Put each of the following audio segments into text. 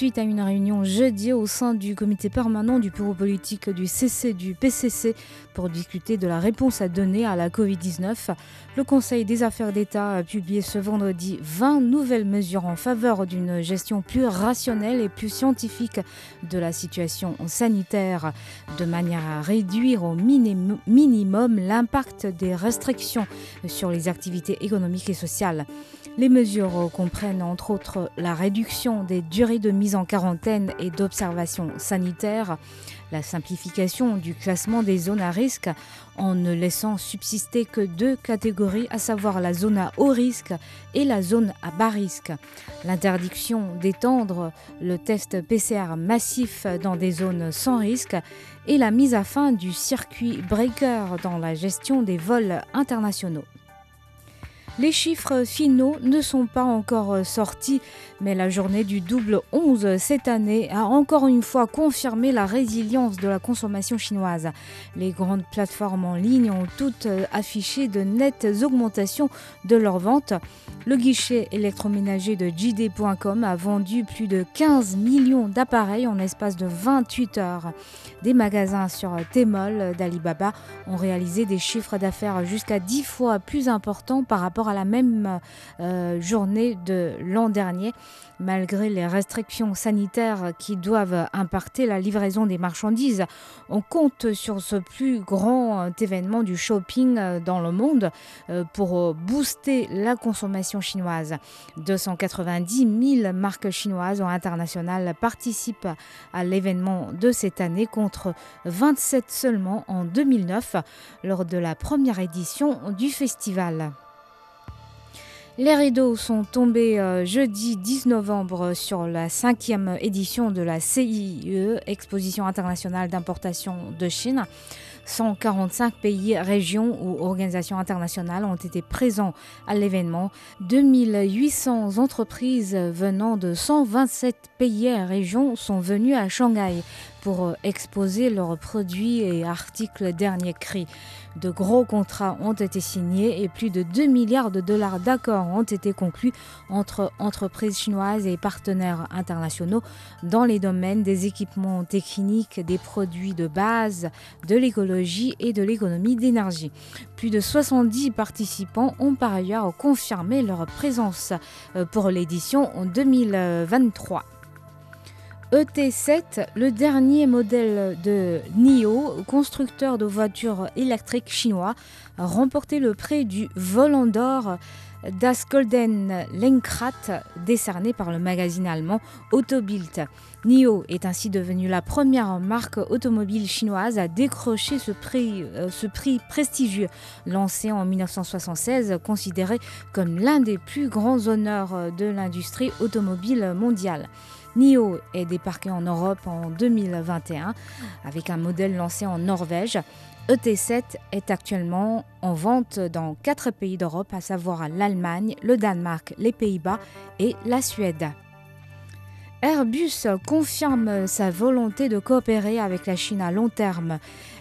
Suite à une réunion jeudi au sein du comité permanent du bureau politique du CC du PCC pour discuter de la réponse à donner à la Covid-19, le Conseil des affaires d'État a publié ce vendredi 20 nouvelles mesures en faveur d'une gestion plus rationnelle et plus scientifique de la situation sanitaire, de manière à réduire au minim- minimum l'impact des restrictions sur les activités économiques et sociales. Les mesures comprennent entre autres la réduction des durées de mise en quarantaine et d'observation sanitaire, la simplification du classement des zones à risque en ne laissant subsister que deux catégories, à savoir la zone à haut risque et la zone à bas risque, l'interdiction d'étendre le test PCR massif dans des zones sans risque et la mise à fin du circuit breaker dans la gestion des vols internationaux. Les chiffres finaux ne sont pas encore sortis, mais la journée du double 11 cette année a encore une fois confirmé la résilience de la consommation chinoise. Les grandes plateformes en ligne ont toutes affiché de nettes augmentations de leurs ventes. Le guichet électroménager de JD.com a vendu plus de 15 millions d'appareils en espace de 28 heures. Des magasins sur Tmall d'Alibaba ont réalisé des chiffres d'affaires jusqu'à 10 fois plus importants par rapport à la même euh, journée de l'an dernier, malgré les restrictions sanitaires qui doivent impacter la livraison des marchandises. On compte sur ce plus grand événement du shopping euh, dans le monde euh, pour euh, booster la consommation chinoise. 290 000 marques chinoises ou internationales participent à l'événement de cette année contre 27 seulement en 2009 lors de la première édition du festival. Les rideaux sont tombés euh, jeudi 10 novembre sur la cinquième édition de la CIE, Exposition internationale d'importation de Chine. 145 pays, régions ou organisations internationales ont été présents à l'événement. 2800 entreprises venant de 127 pays et régions sont venues à Shanghai pour euh, exposer leurs produits et articles dernier cri. De gros contrats ont été signés et plus de 2 milliards de dollars d'accords ont été conclus entre entreprises chinoises et partenaires internationaux dans les domaines des équipements techniques, des produits de base, de l'écologie et de l'économie d'énergie. Plus de 70 participants ont par ailleurs confirmé leur présence euh, pour l'édition en 2023. ET7, le dernier modèle de NIO, constructeur de voitures électriques chinois, a remporté le prix du Volant d'or Das Golden Lenkrad, décerné par le magazine allemand Autobild. NIO est ainsi devenue la première marque automobile chinoise à décrocher ce prix, euh, ce prix prestigieux, lancé en 1976, considéré comme l'un des plus grands honneurs de l'industrie automobile mondiale. NIO est débarqué en Europe en 2021 avec un modèle lancé en Norvège. ET7 est actuellement en vente dans quatre pays d'Europe, à savoir l'Allemagne, le Danemark, les Pays-Bas et la Suède. Airbus confirme sa volonté de coopérer avec la Chine à long terme.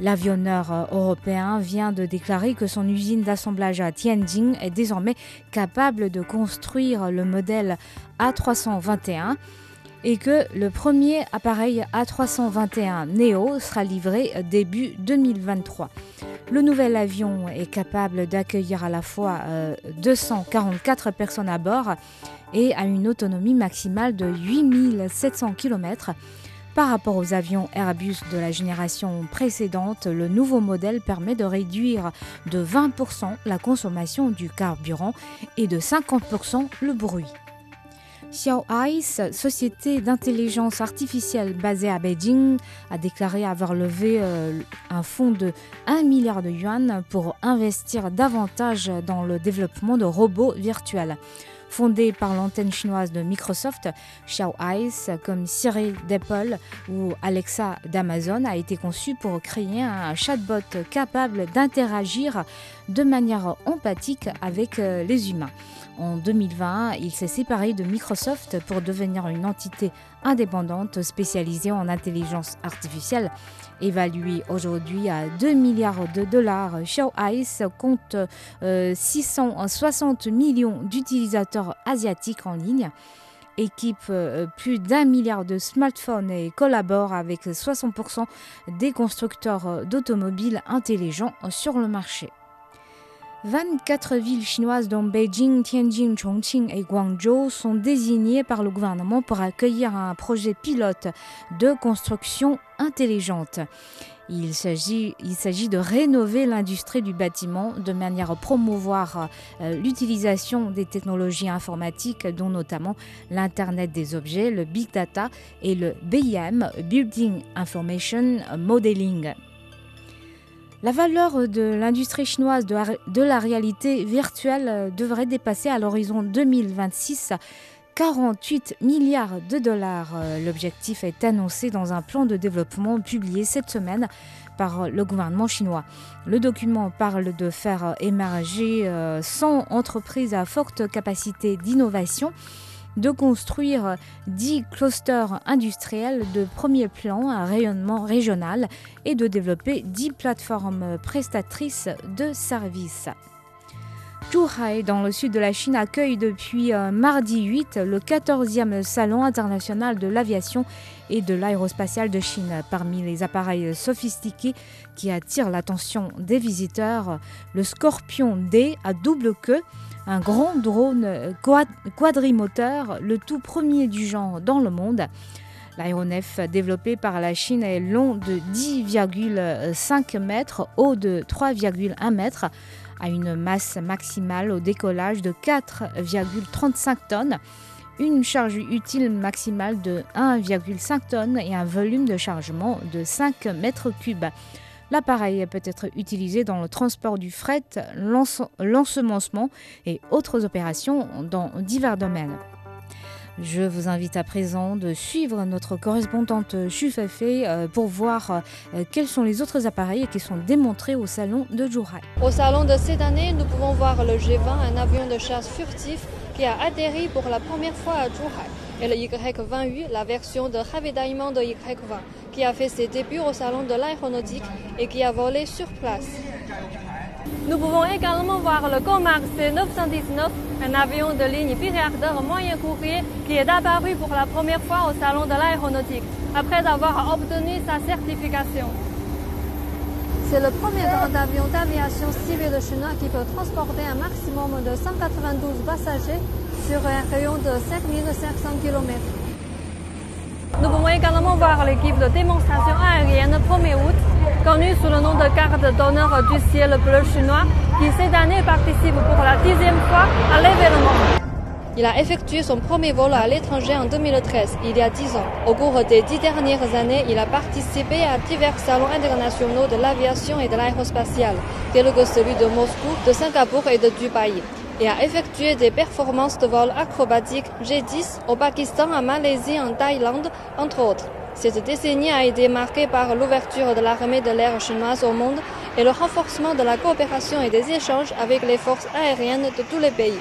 L'avionneur européen vient de déclarer que son usine d'assemblage à Tianjin est désormais capable de construire le modèle A321 et que le premier appareil A321 Neo sera livré début 2023. Le nouvel avion est capable d'accueillir à la fois euh, 244 personnes à bord et a une autonomie maximale de 8700 km. Par rapport aux avions Airbus de la génération précédente, le nouveau modèle permet de réduire de 20% la consommation du carburant et de 50% le bruit. Xiao Ice, société d'intelligence artificielle basée à Beijing, a déclaré avoir levé euh, un fonds de 1 milliard de yuan pour investir davantage dans le développement de robots virtuels. Fondée par l'antenne chinoise de Microsoft, Xiao Eyes, comme Siri d'Apple ou Alexa d'Amazon, a été conçue pour créer un chatbot capable d'interagir de manière empathique avec euh, les humains. En 2020, il s'est séparé de Microsoft pour devenir une entité indépendante spécialisée en intelligence artificielle. Évaluée aujourd'hui à 2 milliards de dollars, Xiao Ice compte 660 euh, millions d'utilisateurs asiatiques en ligne équipe euh, plus d'un milliard de smartphones et collabore avec 60% des constructeurs d'automobiles intelligents sur le marché. 24 villes chinoises dont Beijing, Tianjin, Chongqing et Guangzhou sont désignées par le gouvernement pour accueillir un projet pilote de construction intelligente. Il s'agit, de rénover l'industrie du bâtiment de manière à promouvoir euh, l'utilisation des technologies informatiques, dont notamment l'Internet des objets, le Big Data et le BIM, Building Information Modeling. La valeur de l'industrie chinoise de, la réalité virtuelle euh, devrait dépasser à l'horizon 2026 48 milliards de dollars. Euh, l'objectif est annoncé dans un plan de développement publié cette semaine par le gouvernement chinois. Le document parle de faire émerger 100 euh, entreprises à forte capacité d'innovation de construire 10 clusters industriels de premier plan à rayonnement régional et de développer 10 plateformes prestatrices de services. Zhuhai, dans le sud de la Chine, accueille depuis euh, mardi 8 le 14e Salon international de l'aviation et de l'aérospatiale de Chine. Parmi les appareils sophistiqués qui attirent l'attention des visiteurs, le Scorpion D à double queue un grand drone quadrimoteur, le tout premier du genre dans le monde. L'aéronef développé par la Chine est long de 10,5 mètres, haut de 3,1 mètres, a une masse maximale au décollage de 4,35 tonnes, une charge utile maximale de 1,5 tonnes et un volume de chargement de 5 mètres cubes. L'appareil peut être utilisé dans le transport du fret, l'ensemencement et autres opérations dans divers domaines. Je vous invite à présent de suivre notre correspondante Chufefei euh, pour voir euh, quels sont les autres appareils qui sont démontrés au salon de Zhuhai. Au salon de cette année, nous pouvons voir le G20, un avion de chasse furtif qui a atterri pour la première fois à Zhuhai, et le Y-28, la version de ravitaillement de Y-20 qui a fait ses débuts au salon de l'aéronautique et qui a volé sur place. Nous pouvons également voir le Comac C919, un avion de ligne milliardaire moyen courrier qui est apparu pour la première fois au salon de l'aéronautique, après avoir obtenu sa certification. C'est le premier grand avion d'aviation civile chinois qui peut transporter un maximum de 192 passagers sur un rayon de 5500 km. Nous pouvons également voir l'équipe de démonstration aérienne 1er août, connue sous le nom de garde d'honneur du ciel bleu chinois, qui cette année participe pour la dixième fois à l'événement. Il a effectué son premier vol à l'étranger en 2013, il y a dix ans. Au cours des dix dernières années, il a participé à divers salons internationaux de l'aviation et de l'aérospatiale, tels que celui de Moscou, de Singapour et de Dubaï et a effectué des performances de vol acrobatiques G10 au Pakistan, en Malaisie, en Thaïlande, entre autres. Cette décennie a été marquée par l'ouverture de l'armée de l'air chinoise au monde et le renforcement de la coopération et des échanges avec les forces aériennes de tous les pays.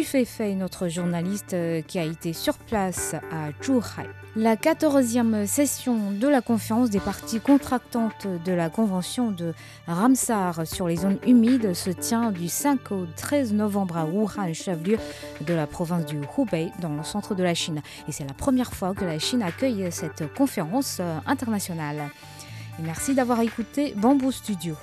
Fei, notre journaliste euh, qui a été sur place à Zhuhai. La 14e session de la conférence des parties contractantes de la Convention de Ramsar sur les zones humides se tient du 5 au 13 novembre à Wuhan, chef-lieu de la province du Hubei, dans le centre de la Chine. Et c'est la première fois que la Chine accueille cette conférence euh, internationale. merci d'avoir écouté Bamboo Studio.